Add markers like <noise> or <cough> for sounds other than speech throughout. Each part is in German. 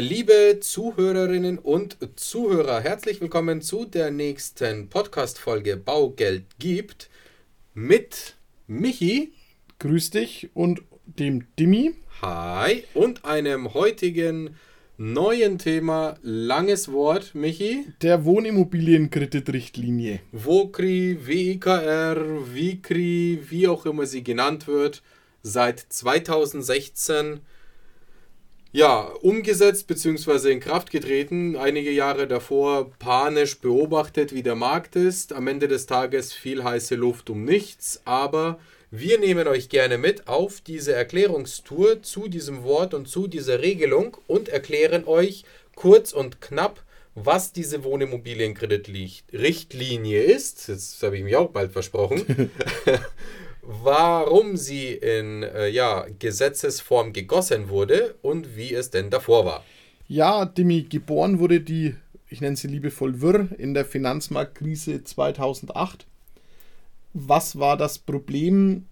Liebe Zuhörerinnen und Zuhörer, herzlich willkommen zu der nächsten Podcast-Folge Baugeld gibt mit Michi. Grüß dich und dem Dimi. Hi. Und einem heutigen neuen Thema, langes Wort, Michi. Der Wohnimmobilienkreditrichtlinie. WOKRI, WIKR, WIKRI, wie auch immer sie genannt wird, seit 2016 ja, umgesetzt bzw. in Kraft getreten. Einige Jahre davor panisch beobachtet, wie der Markt ist. Am Ende des Tages viel heiße Luft um nichts, aber wir nehmen euch gerne mit auf diese Erklärungstour zu diesem Wort und zu dieser Regelung und erklären euch kurz und knapp, was diese Wohnimmobilienkreditrichtlinie ist. Jetzt habe ich mich auch bald versprochen. <laughs> warum sie in äh, ja, Gesetzesform gegossen wurde und wie es denn davor war. Ja, Demi, geboren wurde die, ich nenne sie liebevoll Wirr, in der Finanzmarktkrise 2008 was war das Problem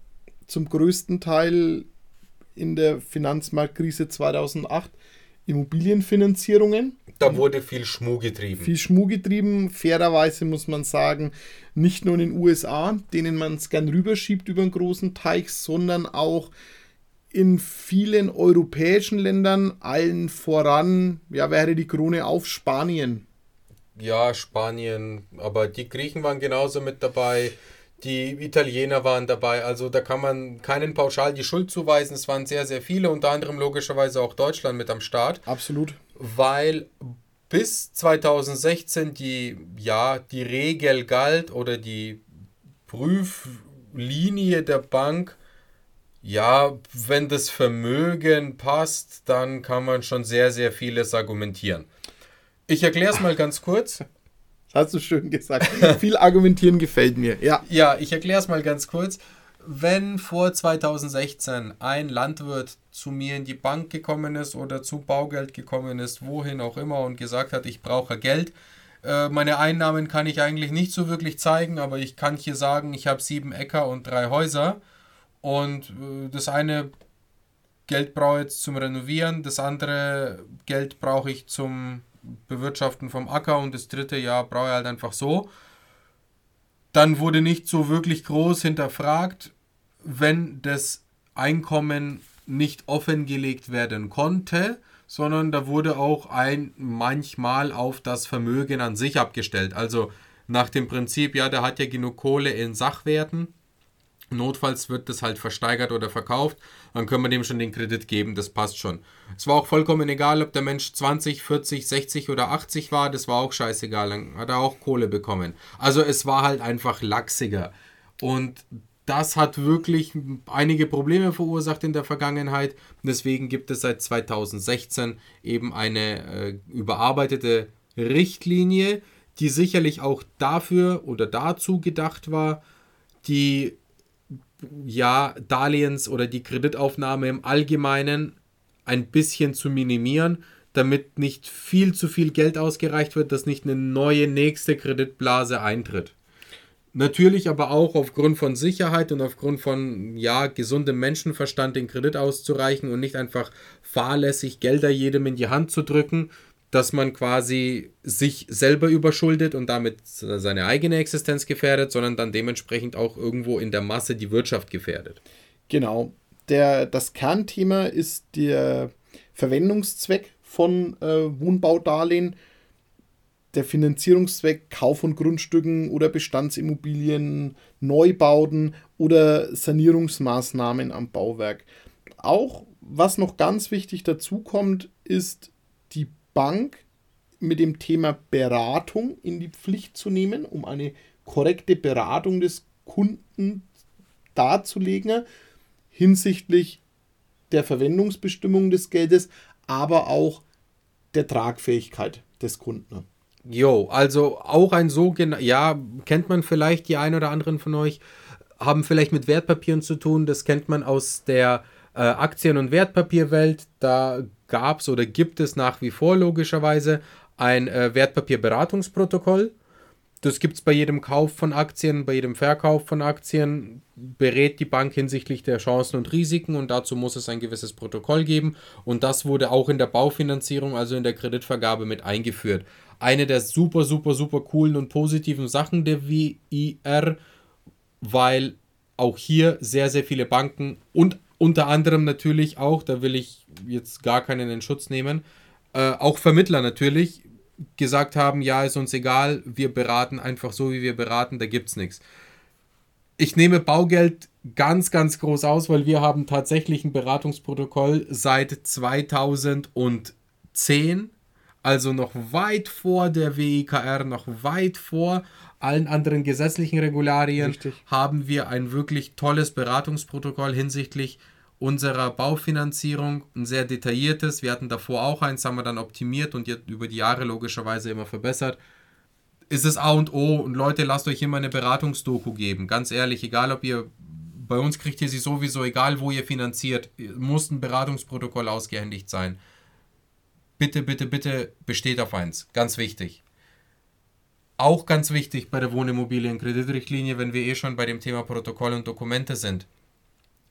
zum größten Teil in der Finanzmarktkrise 2008? Immobilienfinanzierungen. Da wurde viel Schmuh getrieben. Viel Schmuh getrieben. Fairerweise muss man sagen, nicht nur in den USA, denen man es gern rüberschiebt über einen großen Teich, sondern auch in vielen europäischen Ländern, allen voran, ja, wäre die Krone auf Spanien. Ja, Spanien, aber die Griechen waren genauso mit dabei. Die Italiener waren dabei, also da kann man keinen pauschal die Schuld zuweisen. Es waren sehr, sehr viele, unter anderem logischerweise auch Deutschland mit am Start. Absolut. Weil bis 2016 die, ja, die Regel galt oder die Prüflinie der Bank, ja, wenn das Vermögen passt, dann kann man schon sehr, sehr vieles argumentieren. Ich erkläre es mal ganz kurz. Hast du schön gesagt. <laughs> Viel argumentieren gefällt mir. Ja, ja ich erkläre es mal ganz kurz. Wenn vor 2016 ein Landwirt zu mir in die Bank gekommen ist oder zu Baugeld gekommen ist, wohin auch immer, und gesagt hat, ich brauche Geld, äh, meine Einnahmen kann ich eigentlich nicht so wirklich zeigen, aber ich kann hier sagen, ich habe sieben Äcker und drei Häuser. Und äh, das eine Geld brauche ich jetzt zum Renovieren, das andere Geld brauche ich zum Bewirtschaften vom Acker und das dritte Jahr brauche ich halt einfach so. Dann wurde nicht so wirklich groß hinterfragt, wenn das Einkommen nicht offengelegt werden konnte, sondern da wurde auch ein manchmal auf das Vermögen an sich abgestellt. Also nach dem Prinzip, ja, der hat ja genug Kohle in Sachwerten, Notfalls wird das halt versteigert oder verkauft, dann können wir dem schon den Kredit geben, das passt schon. Es war auch vollkommen egal, ob der Mensch 20, 40, 60 oder 80 war, das war auch scheißegal, dann hat er auch Kohle bekommen. Also es war halt einfach lachsiger. Und das hat wirklich einige Probleme verursacht in der Vergangenheit. Deswegen gibt es seit 2016 eben eine äh, überarbeitete Richtlinie, die sicherlich auch dafür oder dazu gedacht war, die ja, Darlehens- oder die Kreditaufnahme im Allgemeinen ein bisschen zu minimieren, damit nicht viel zu viel Geld ausgereicht wird, dass nicht eine neue nächste Kreditblase eintritt. Natürlich aber auch aufgrund von Sicherheit und aufgrund von ja, gesundem Menschenverstand den Kredit auszureichen und nicht einfach fahrlässig Gelder jedem in die Hand zu drücken, dass man quasi sich selber überschuldet und damit seine eigene Existenz gefährdet, sondern dann dementsprechend auch irgendwo in der Masse die Wirtschaft gefährdet. Genau. Der, das Kernthema ist der Verwendungszweck von äh, Wohnbaudarlehen, der Finanzierungszweck Kauf von Grundstücken oder Bestandsimmobilien, Neubauten oder Sanierungsmaßnahmen am Bauwerk. Auch was noch ganz wichtig dazu kommt, ist die Bank mit dem Thema Beratung in die Pflicht zu nehmen, um eine korrekte Beratung des Kunden darzulegen hinsichtlich der Verwendungsbestimmung des Geldes, aber auch der Tragfähigkeit des Kunden. Jo, also auch ein sogenannter, ja, kennt man vielleicht die ein oder anderen von euch, haben vielleicht mit Wertpapieren zu tun, das kennt man aus der äh, Aktien- und Wertpapierwelt. Da gab es oder gibt es nach wie vor logischerweise ein äh, Wertpapierberatungsprotokoll. Das gibt es bei jedem Kauf von Aktien, bei jedem Verkauf von Aktien, berät die Bank hinsichtlich der Chancen und Risiken und dazu muss es ein gewisses Protokoll geben und das wurde auch in der Baufinanzierung, also in der Kreditvergabe mit eingeführt. Eine der super, super, super coolen und positiven Sachen der WIR, weil auch hier sehr, sehr viele Banken und unter anderem natürlich auch, da will ich jetzt gar keinen in Schutz nehmen, äh, auch Vermittler natürlich gesagt haben, ja, ist uns egal, wir beraten einfach so, wie wir beraten, da gibt es nichts. Ich nehme Baugeld ganz, ganz groß aus, weil wir haben tatsächlich ein Beratungsprotokoll seit 2010, also noch weit vor der WIKR, noch weit vor allen anderen gesetzlichen Regularien, Richtig. haben wir ein wirklich tolles Beratungsprotokoll hinsichtlich unserer Baufinanzierung, ein sehr detailliertes. Wir hatten davor auch eins, haben wir dann optimiert und jetzt über die Jahre logischerweise immer verbessert. Ist es A und O und Leute, lasst euch immer eine Beratungsdoku geben. Ganz ehrlich, egal ob ihr bei uns kriegt ihr sie sowieso, egal wo ihr finanziert, muss ein Beratungsprotokoll ausgehändigt sein. Bitte, bitte, bitte besteht auf eins. Ganz wichtig. Auch ganz wichtig bei der Wohnimmobilienkreditrichtlinie, wenn wir eh schon bei dem Thema Protokoll und Dokumente sind.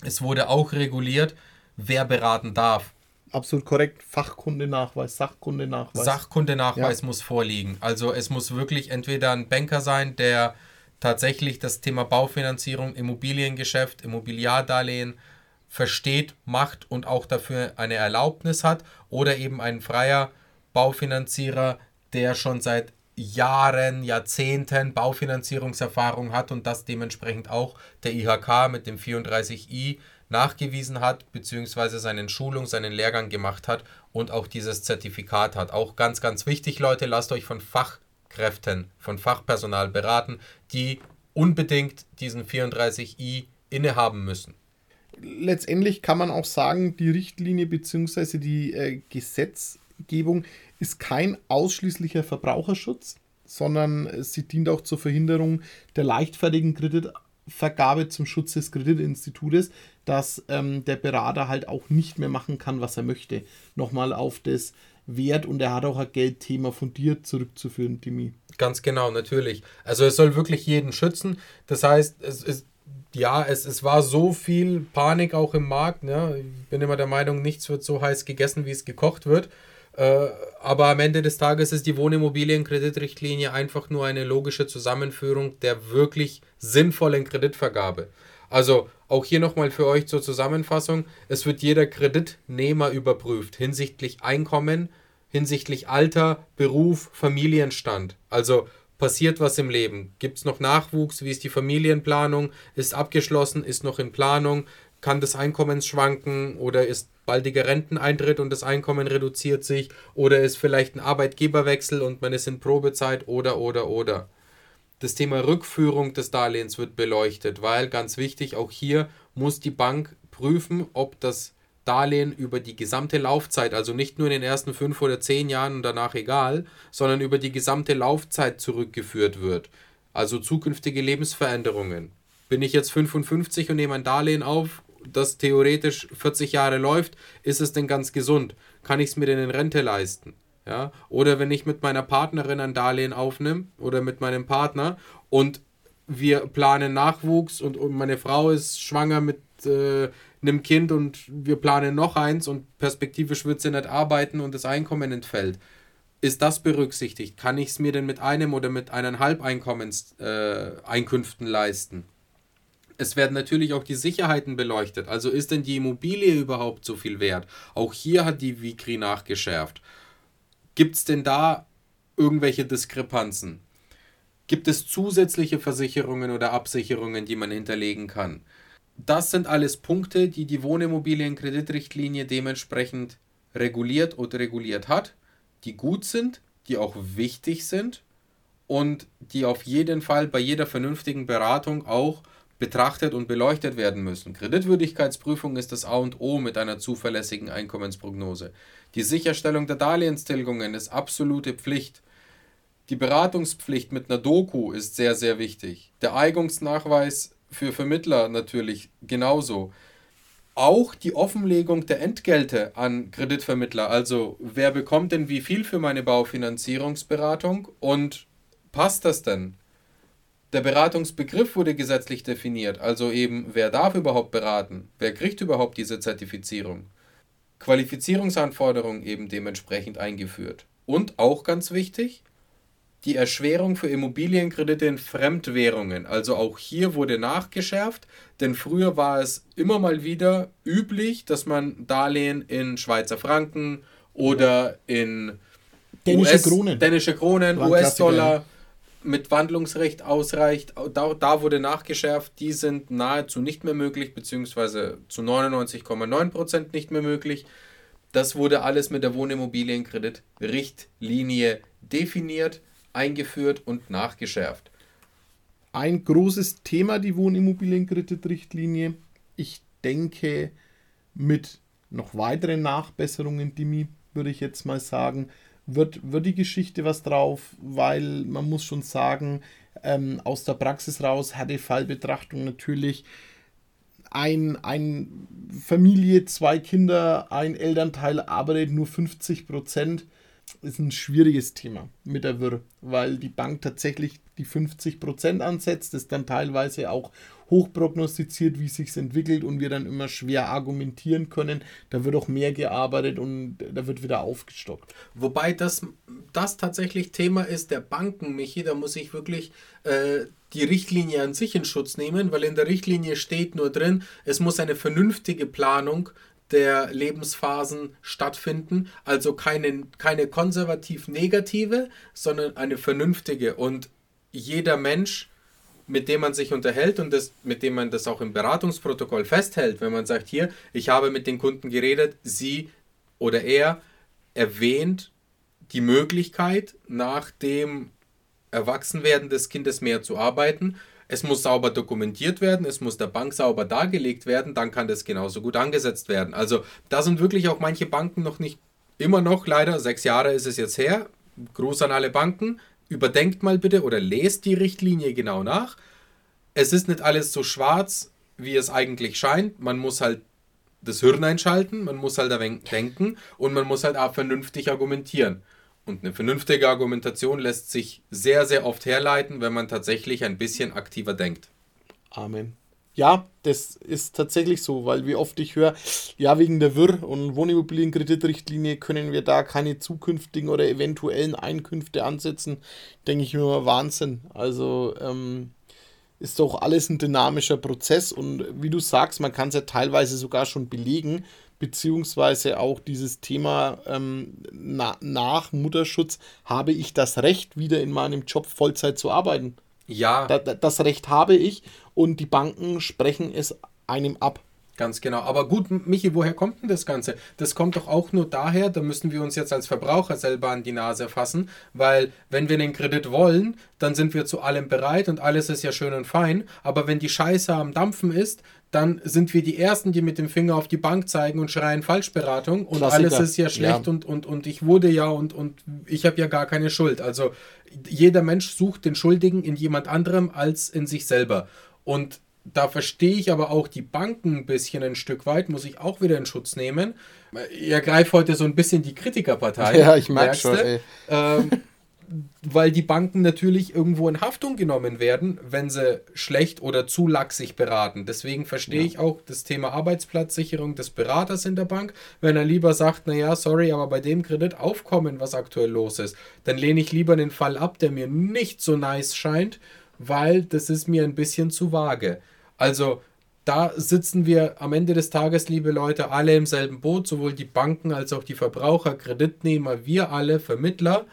Es wurde auch reguliert, wer beraten darf. Absolut korrekt. Fachkundenachweis, Sachkundenachweis. Sachkundenachweis ja. muss vorliegen. Also es muss wirklich entweder ein Banker sein, der tatsächlich das Thema Baufinanzierung, Immobiliengeschäft, Immobiliardarlehen versteht, macht und auch dafür eine Erlaubnis hat, oder eben ein freier Baufinanzierer, der schon seit Jahren, Jahrzehnten Baufinanzierungserfahrung hat und das dementsprechend auch der IHK mit dem 34i nachgewiesen hat, beziehungsweise seinen Schulung, seinen Lehrgang gemacht hat und auch dieses Zertifikat hat. Auch ganz, ganz wichtig, Leute, lasst euch von Fachkräften, von Fachpersonal beraten, die unbedingt diesen 34i innehaben müssen. Letztendlich kann man auch sagen, die Richtlinie bzw. die äh, Gesetzgebung ist kein ausschließlicher Verbraucherschutz, sondern sie dient auch zur Verhinderung der leichtfertigen Kreditvergabe zum Schutz des Kreditinstitutes, dass ähm, der Berater halt auch nicht mehr machen kann, was er möchte. Nochmal auf das Wert und er hat auch ein Geldthema fundiert zurückzuführen, Dimi. Ganz genau, natürlich. Also es soll wirklich jeden schützen. Das heißt, es ist ja, es, es war so viel Panik auch im Markt. Ne? Ich bin immer der Meinung, nichts wird so heiß gegessen, wie es gekocht wird. Äh, aber am Ende des Tages ist die Wohnimmobilienkreditrichtlinie einfach nur eine logische Zusammenführung der wirklich sinnvollen Kreditvergabe. Also auch hier nochmal für euch zur Zusammenfassung. Es wird jeder Kreditnehmer überprüft hinsichtlich Einkommen, hinsichtlich Alter, Beruf, Familienstand. Also passiert was im Leben? Gibt es noch Nachwuchs? Wie ist die Familienplanung? Ist abgeschlossen? Ist noch in Planung? Kann das Einkommen schwanken oder ist baldiger Renteneintritt und das Einkommen reduziert sich oder ist vielleicht ein Arbeitgeberwechsel und man ist in Probezeit oder oder oder. Das Thema Rückführung des Darlehens wird beleuchtet, weil ganz wichtig, auch hier muss die Bank prüfen, ob das Darlehen über die gesamte Laufzeit, also nicht nur in den ersten fünf oder zehn Jahren und danach egal, sondern über die gesamte Laufzeit zurückgeführt wird. Also zukünftige Lebensveränderungen. Bin ich jetzt 55 und nehme ein Darlehen auf das theoretisch 40 Jahre läuft, ist es denn ganz gesund? Kann ich es mir denn in Rente leisten? Ja? Oder wenn ich mit meiner Partnerin ein Darlehen aufnehme oder mit meinem Partner und wir planen Nachwuchs und, und meine Frau ist schwanger mit äh, einem Kind und wir planen noch eins und perspektivisch wird sie nicht arbeiten und das Einkommen entfällt. Ist das berücksichtigt? Kann ich es mir denn mit einem oder mit eineinhalb Einkommenseinkünften äh, leisten? es werden natürlich auch die Sicherheiten beleuchtet. Also ist denn die Immobilie überhaupt so viel wert? Auch hier hat die Vicri nachgeschärft. Gibt es denn da irgendwelche Diskrepanzen? Gibt es zusätzliche Versicherungen oder Absicherungen, die man hinterlegen kann? Das sind alles Punkte, die die Wohnimmobilienkreditrichtlinie dementsprechend reguliert oder reguliert hat, die gut sind, die auch wichtig sind und die auf jeden Fall bei jeder vernünftigen Beratung auch betrachtet und beleuchtet werden müssen. Kreditwürdigkeitsprüfung ist das A und O mit einer zuverlässigen Einkommensprognose. Die Sicherstellung der Darlehenstilgungen ist absolute Pflicht. Die Beratungspflicht mit einer Doku ist sehr, sehr wichtig. Der Eignungsnachweis für Vermittler natürlich genauso. Auch die Offenlegung der Entgelte an Kreditvermittler, also wer bekommt denn wie viel für meine Baufinanzierungsberatung und passt das denn? Der Beratungsbegriff wurde gesetzlich definiert, also eben, wer darf überhaupt beraten? Wer kriegt überhaupt diese Zertifizierung? Qualifizierungsanforderungen eben dementsprechend eingeführt. Und auch ganz wichtig, die Erschwerung für Immobilienkredite in Fremdwährungen. Also auch hier wurde nachgeschärft, denn früher war es immer mal wieder üblich, dass man Darlehen in Schweizer Franken oder in dänische US, Kronen, dänische Kronen US-Dollar mit Wandlungsrecht ausreicht. Da, da wurde nachgeschärft, die sind nahezu nicht mehr möglich, beziehungsweise zu 99,9% nicht mehr möglich. Das wurde alles mit der Wohnimmobilienkreditrichtlinie definiert eingeführt und nachgeschärft. Ein großes Thema, die Wohnimmobilienkreditrichtlinie. Ich denke, mit noch weiteren Nachbesserungen, Dimi, würde ich jetzt mal sagen, wird, wird die Geschichte was drauf, weil man muss schon sagen, ähm, aus der Praxis raus hat die Fallbetrachtung natürlich ein, ein Familie, zwei Kinder, ein Elternteil arbeitet nur 50 Prozent ist ein schwieriges Thema mit der Wirr, weil die Bank tatsächlich die 50% ansetzt, das dann teilweise auch hoch prognostiziert, wie sich entwickelt und wir dann immer schwer argumentieren können. Da wird auch mehr gearbeitet und da wird wieder aufgestockt. Wobei das, das tatsächlich Thema ist der Banken, Michi, da muss ich wirklich äh, die Richtlinie an sich in Schutz nehmen, weil in der Richtlinie steht nur drin, es muss eine vernünftige Planung der Lebensphasen stattfinden. Also keine, keine konservativ negative, sondern eine vernünftige. Und jeder Mensch, mit dem man sich unterhält und das, mit dem man das auch im Beratungsprotokoll festhält, wenn man sagt, hier, ich habe mit den Kunden geredet, sie oder er erwähnt die Möglichkeit, nach dem Erwachsenwerden des Kindes mehr zu arbeiten es muss sauber dokumentiert werden, es muss der Bank sauber dargelegt werden, dann kann das genauso gut angesetzt werden. Also da sind wirklich auch manche Banken noch nicht, immer noch leider, sechs Jahre ist es jetzt her. Gruß an alle Banken. Überdenkt mal bitte oder lest die Richtlinie genau nach. Es ist nicht alles so schwarz, wie es eigentlich scheint. Man muss halt das Hirn einschalten, man muss halt denken und man muss halt auch vernünftig argumentieren. Und eine vernünftige Argumentation lässt sich sehr, sehr oft herleiten, wenn man tatsächlich ein bisschen aktiver denkt. Amen. Ja, das ist tatsächlich so, weil wie oft ich höre, ja, wegen der Wirr- und Wohnimmobilienkreditrichtlinie können wir da keine zukünftigen oder eventuellen Einkünfte ansetzen, denke ich mir Wahnsinn. Also ähm, ist doch alles ein dynamischer Prozess und wie du sagst, man kann es ja teilweise sogar schon belegen, beziehungsweise auch dieses Thema ähm, na, nach Mutterschutz, habe ich das Recht, wieder in meinem Job Vollzeit zu arbeiten? Ja. Da, das Recht habe ich und die Banken sprechen es einem ab. Ganz genau. Aber gut, Michi, woher kommt denn das Ganze? Das kommt doch auch nur daher, da müssen wir uns jetzt als Verbraucher selber an die Nase fassen, weil wenn wir den Kredit wollen, dann sind wir zu allem bereit und alles ist ja schön und fein. Aber wenn die Scheiße am Dampfen ist, dann sind wir die Ersten, die mit dem Finger auf die Bank zeigen und schreien Falschberatung und Klassiker. alles ist ja schlecht ja. Und, und, und ich wurde ja und, und ich habe ja gar keine Schuld. Also jeder Mensch sucht den Schuldigen in jemand anderem als in sich selber. Und da verstehe ich aber auch die Banken ein bisschen ein Stück weit, muss ich auch wieder in Schutz nehmen. Ihr greift heute so ein bisschen die Kritikerpartei. Ja, ich mag schon. Ähm, weil die Banken natürlich irgendwo in Haftung genommen werden, wenn sie schlecht oder zu laxig beraten. Deswegen verstehe ja. ich auch das Thema Arbeitsplatzsicherung des Beraters in der Bank. Wenn er lieber sagt, naja, sorry, aber bei dem Kreditaufkommen, was aktuell los ist, dann lehne ich lieber den Fall ab, der mir nicht so nice scheint, weil das ist mir ein bisschen zu vage. Also da sitzen wir am Ende des Tages, liebe Leute, alle im selben Boot, sowohl die Banken als auch die Verbraucher, Kreditnehmer, wir alle, Vermittler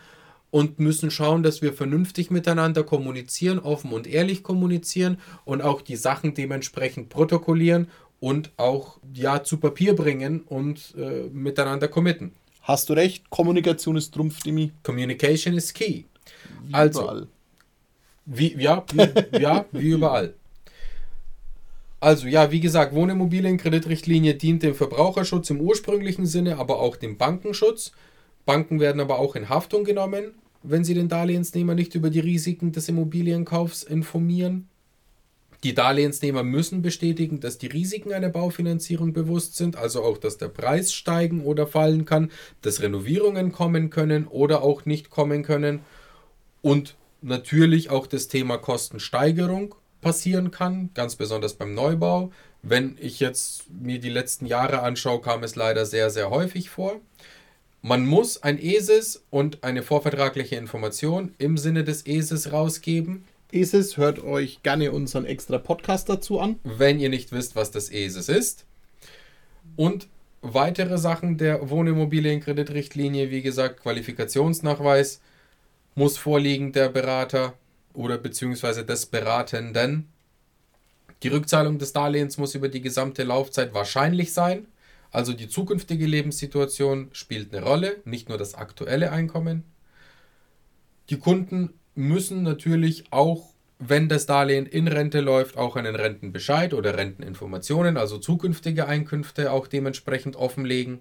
und müssen schauen, dass wir vernünftig miteinander kommunizieren, offen und ehrlich kommunizieren und auch die Sachen dementsprechend protokollieren und auch ja zu Papier bringen und äh, miteinander committen. Hast du recht, Kommunikation ist Trumpf, Dimi. Communication is key. Wie also, überall. Wie, ja, wie, ja, wie überall. Also ja, wie gesagt, Wohnimmobilienkreditrichtlinie dient dem Verbraucherschutz im ursprünglichen Sinne, aber auch dem Bankenschutz. Banken werden aber auch in Haftung genommen, wenn sie den Darlehensnehmer nicht über die Risiken des Immobilienkaufs informieren. Die Darlehensnehmer müssen bestätigen, dass die Risiken einer Baufinanzierung bewusst sind, also auch, dass der Preis steigen oder fallen kann, dass Renovierungen kommen können oder auch nicht kommen können und natürlich auch das Thema Kostensteigerung passieren kann, ganz besonders beim Neubau. Wenn ich jetzt mir die letzten Jahre anschaue, kam es leider sehr, sehr häufig vor. Man muss ein ESIS und eine vorvertragliche Information im Sinne des ESIS rausgeben. ESIS hört euch gerne unseren extra Podcast dazu an. Wenn ihr nicht wisst, was das ESIS ist. Und weitere Sachen der Wohnimmobilienkreditrichtlinie, wie gesagt, Qualifikationsnachweis muss vorliegen der Berater oder beziehungsweise des Beratenden. Die Rückzahlung des Darlehens muss über die gesamte Laufzeit wahrscheinlich sein. Also die zukünftige Lebenssituation spielt eine Rolle, nicht nur das aktuelle Einkommen. Die Kunden müssen natürlich auch, wenn das Darlehen in Rente läuft, auch einen Rentenbescheid oder Renteninformationen, also zukünftige Einkünfte auch dementsprechend offenlegen.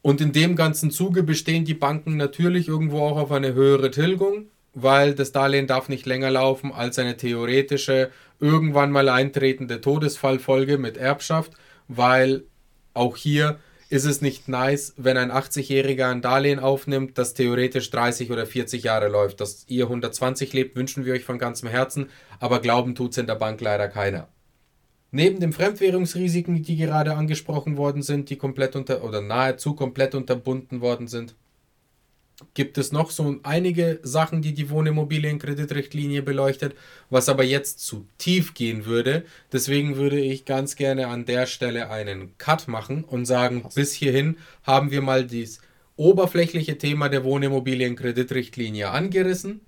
Und in dem ganzen Zuge bestehen die Banken natürlich irgendwo auch auf eine höhere Tilgung, weil das Darlehen darf nicht länger laufen als eine theoretische, irgendwann mal eintretende Todesfallfolge mit Erbschaft, weil auch hier ist es nicht nice, wenn ein 80-Jähriger ein Darlehen aufnimmt, das theoretisch 30 oder 40 Jahre läuft. Dass ihr 120 lebt, wünschen wir euch von ganzem Herzen, aber glauben tut es in der Bank leider keiner. Neben den Fremdwährungsrisiken, die gerade angesprochen worden sind, die komplett unter oder nahezu komplett unterbunden worden sind, gibt es noch so einige Sachen, die die Wohnimmobilienkreditrichtlinie beleuchtet, was aber jetzt zu tief gehen würde. Deswegen würde ich ganz gerne an der Stelle einen Cut machen und sagen, bis hierhin haben wir mal das oberflächliche Thema der Wohnimmobilienkreditrichtlinie angerissen.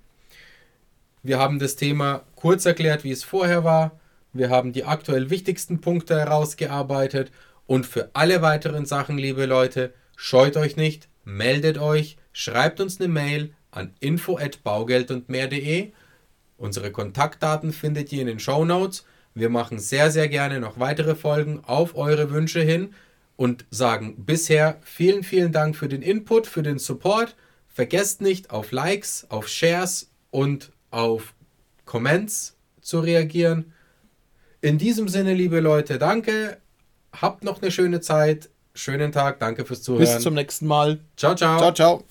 Wir haben das Thema kurz erklärt, wie es vorher war. Wir haben die aktuell wichtigsten Punkte herausgearbeitet und für alle weiteren Sachen, liebe Leute, scheut euch nicht, meldet euch schreibt uns eine Mail an info@baugeld-und-mehr.de. Unsere Kontaktdaten findet ihr in den Show Notes. Wir machen sehr, sehr gerne noch weitere Folgen auf eure Wünsche hin und sagen bisher vielen, vielen Dank für den Input, für den Support. Vergesst nicht auf Likes, auf Shares und auf Comments zu reagieren. In diesem Sinne, liebe Leute, danke. Habt noch eine schöne Zeit. Schönen Tag. Danke fürs Zuhören. Bis zum nächsten Mal. Ciao, ciao. Ciao, ciao.